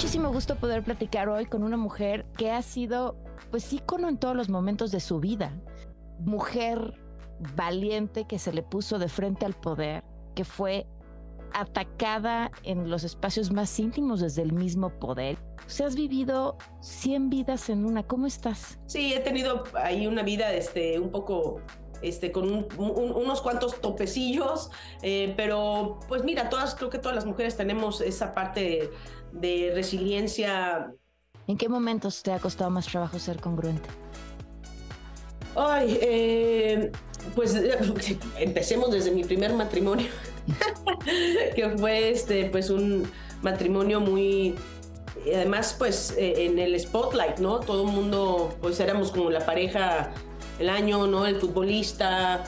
muchísimo gusto poder platicar hoy con una mujer que ha sido, pues, ícono en todos los momentos de su vida. Mujer valiente que se le puso de frente al poder, que fue atacada en los espacios más íntimos desde el mismo poder. O sea, has vivido 100 vidas en una. ¿Cómo estás? Sí, he tenido ahí una vida este, un poco este, con un, un, unos cuantos topecillos, eh, pero pues mira, todas, creo que todas las mujeres tenemos esa parte de, de resiliencia. ¿En qué momentos te ha costado más trabajo ser congruente? Ay, eh, pues empecemos desde mi primer matrimonio, que fue este, pues un matrimonio muy, además pues eh, en el spotlight, ¿no? Todo el mundo, pues éramos como la pareja el año, ¿no? El futbolista,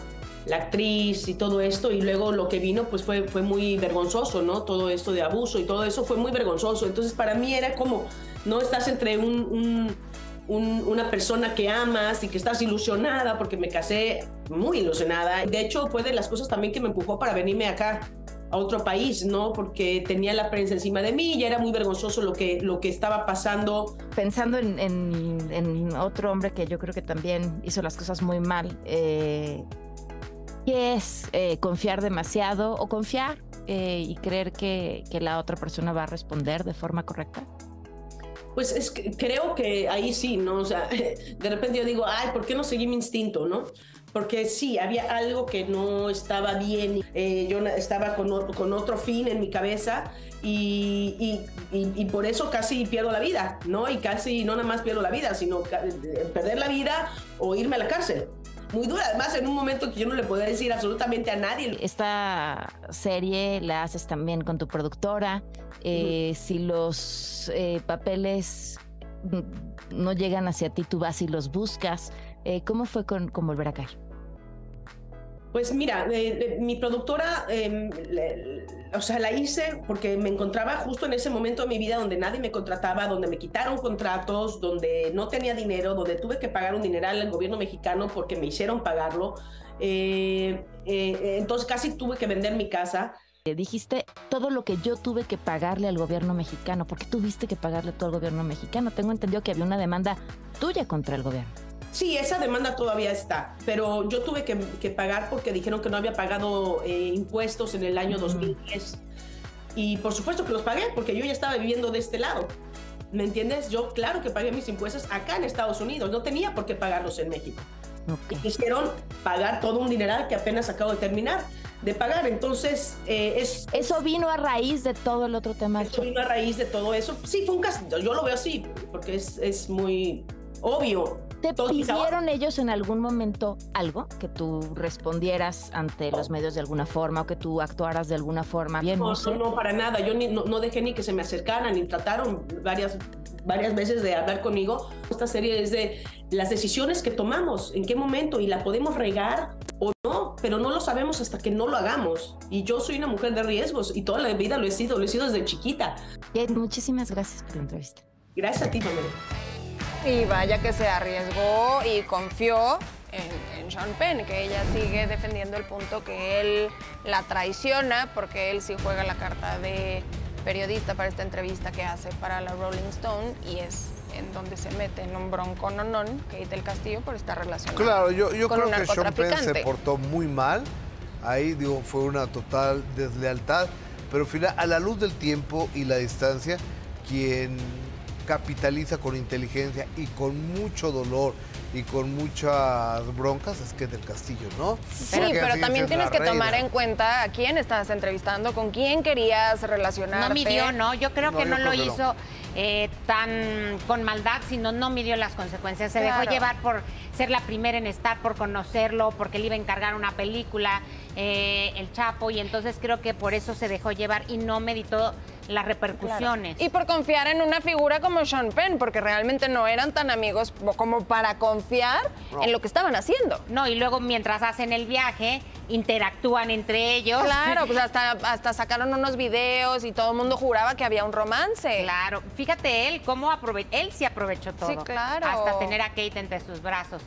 la actriz y todo esto, y luego lo que vino pues fue, fue muy vergonzoso, ¿no? Todo esto de abuso y todo eso fue muy vergonzoso. Entonces para mí era como, no estás entre un, un, un, una persona que amas y que estás ilusionada, porque me casé muy ilusionada. De hecho fue de las cosas también que me empujó para venirme acá a otro país, ¿no? Porque tenía la prensa encima de mí, ya era muy vergonzoso lo que, lo que estaba pasando. Pensando en, en, en otro hombre que yo creo que también hizo las cosas muy mal, eh, ¿qué es eh, confiar demasiado o confiar eh, y creer que, que la otra persona va a responder de forma correcta? Pues es que creo que ahí sí, ¿no? O sea, de repente yo digo, ay, ¿por qué no seguí mi instinto, no? Porque sí, había algo que no estaba bien. Eh, yo estaba con otro, con otro, fin en mi cabeza y, y, y, y, por eso casi pierdo la vida, ¿no? Y casi no nada más pierdo la vida, sino perder la vida o irme a la cárcel muy dura. Además, en un momento que yo no le podía decir absolutamente a nadie. Esta serie la haces también con tu productora. Eh, uh -huh. Si los eh, papeles no llegan hacia ti, tú vas y los buscas. Eh, ¿Cómo fue con, con, Volver a Caer? Pues mira, eh, mi productora, eh, le, o sea, la hice porque me encontraba justo en ese momento de mi vida donde nadie me contrataba, donde me quitaron contratos, donde no tenía dinero, donde tuve que pagar un dineral al gobierno mexicano porque me hicieron pagarlo. Eh, entonces casi tuve que vender mi casa. Dijiste todo lo que yo tuve que pagarle al gobierno mexicano. ¿Por qué tuviste que pagarle todo al gobierno mexicano? Tengo entendido que había una demanda tuya contra el gobierno. Sí, esa demanda todavía está, pero yo tuve que, que pagar porque dijeron que no había pagado eh, impuestos en el año uh -huh. 2010. Y por supuesto que los pagué porque yo ya estaba viviendo de este lado. ¿Me entiendes? Yo claro que pagué mis impuestos acá en Estados Unidos, no tenía por qué pagarlos en México. Okay. Y quisieron pagar todo un dineral que apenas acabo de terminar de pagar. Entonces, eh, es... Eso vino a raíz de todo el otro tema. Eso vino a raíz de todo eso. Sí, fue un caso, yo lo veo así, porque es, es muy obvio. ¿Te pidieron ellos en algún momento algo que tú respondieras ante los medios de alguna forma o que tú actuaras de alguna forma? Bien, no, no, no para nada. Yo ni, no, no, dejé ni que se me acercaran, ni trataron varias, varias veces de hablar conmigo. Esta serie es de las decisiones que tomamos, en qué momento, y la podemos regar o no, pero no lo sabemos hasta que no lo hagamos. Y yo soy una mujer de riesgos y toda la vida lo he sido, lo he sido desde chiquita. Bien, muchísimas gracias por la entrevista. Gracias a ti, Pamela. Y vaya que se arriesgó y confió en, en, Sean Penn, que ella sigue defendiendo el punto que él la traiciona, porque él sí juega la carta de periodista para esta entrevista que hace para la Rolling Stone y es en donde se mete en un bronco nonón, Kate del Castillo, por esta relación. Claro, yo, yo creo que Sean Penn se portó muy mal. Ahí, digo, fue una total deslealtad. Pero al final, a la luz del tiempo y la distancia, quien capitaliza con inteligencia y con mucho dolor y con muchas broncas es que del Castillo, ¿no? Sí, Porque pero también tienes que reina. tomar en cuenta a quién estás entrevistando, con quién querías relacionarte. No midió, ¿no? Yo creo que no, no lo hizo no. Eh, tan con maldad, sino no midió las consecuencias. Se claro. dejó llevar por ser la primera en estar, por conocerlo, porque le iba a encargar una película, eh, El Chapo, y entonces creo que por eso se dejó llevar y no meditó las repercusiones. Claro. Y por confiar en una figura como Sean Penn, porque realmente no eran tan amigos como para confiar no. en lo que estaban haciendo. No, y luego mientras hacen el viaje, interactúan entre ellos. Claro, pues hasta, hasta sacaron unos videos y todo el mundo juraba que había un romance. Claro, fíjate él cómo aprovechó, él sí aprovechó todo. Sí, claro. Hasta tener a Kate entre sus brazos.